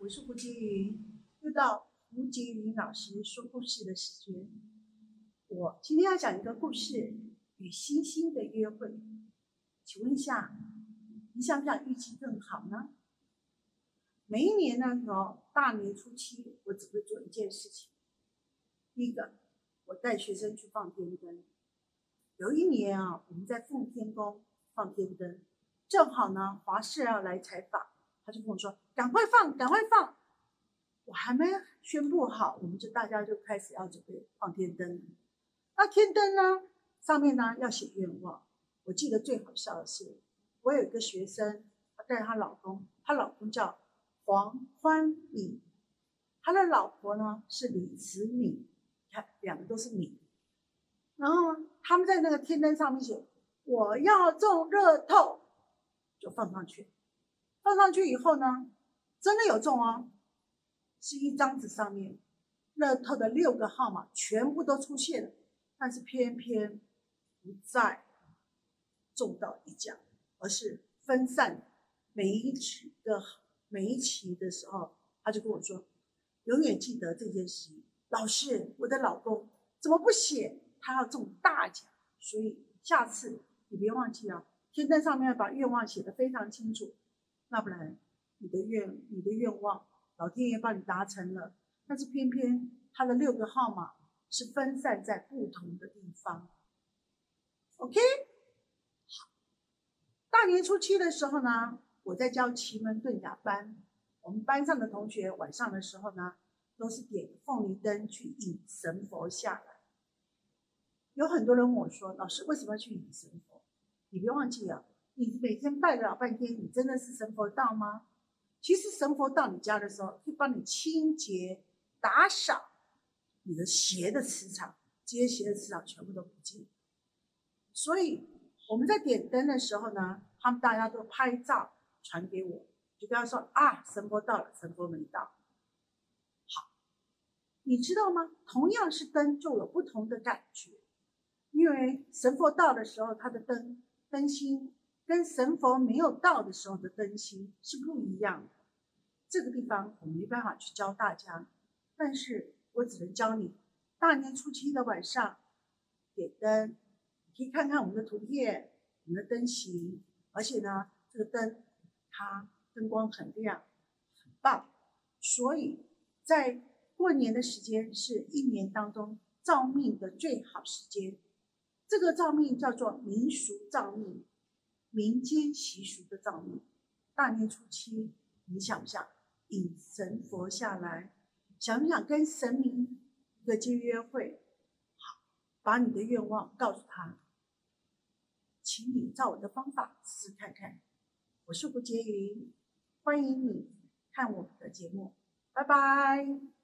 我是胡洁云，又到胡洁云老师说故事的时间。我今天要讲一个故事，与星星的约会。请问一下，你想不想运气更好呢？每一年的时候，大年初七，我只会做一件事情。第一个，我带学生去放天灯。有一年啊，我们在奉天宫放天灯，正好呢，华视要来采访。他就跟我说：“赶快放，赶快放！”我还没宣布好，我们就大家就开始要准备放天灯。那天灯呢，上面呢要写愿望。我记得最好笑的是，我有一个学生，她带她老公，她老公叫黄欢敏，他的老婆呢是李慈敏，看两个都是敏。然后他们在那个天灯上面写：“我要中热透”，就放上去。放上去以后呢，真的有中哦，是一张纸上面，乐透的六个号码全部都出现了，但是偏偏不再中到一奖，而是分散每一期的每一期的时候，他就跟我说，永远记得这件事，老师，我的老公怎么不写他要中大奖？所以下次你别忘记啊，天灯上面把愿望写得非常清楚。那不然，你的愿你的愿望，老天爷帮你达成了，但是偏偏他的六个号码是分散在不同的地方。OK，好，大年初七的时候呢，我在教奇门遁甲班，我们班上的同学晚上的时候呢，都是点凤梨灯去引神佛下来。有很多人问我说：“老师，为什么要去引神佛？”你别忘记啊。你每天拜了老半天，你真的是神佛到吗？其实神佛到你家的时候，会帮你清洁、打扫你的邪的磁场，这些邪的磁场全部都不见。所以我们在点灯的时候呢，他们大家都拍照传给我，就跟他说啊，神佛到了，神佛没到。好，你知道吗？同样是灯，就有不同的感觉，因为神佛到的时候，他的灯灯芯。跟神佛没有到的时候的灯芯是不一样的，这个地方我没办法去教大家，但是我只能教你大年初七的晚上点灯，你可以看看我们的图片，我们的灯型，而且呢，这个灯它灯光很亮，很棒，所以在过年的时间是一年当中照命的最好时间，这个照命叫做民俗照命。民间习俗的造命，大年初七，你想不想引神佛下来？想不想跟神明一个接约会？好，把你的愿望告诉他，请你照我的方法试看看。我是胡洁云，欢迎你看我们的节目，拜拜。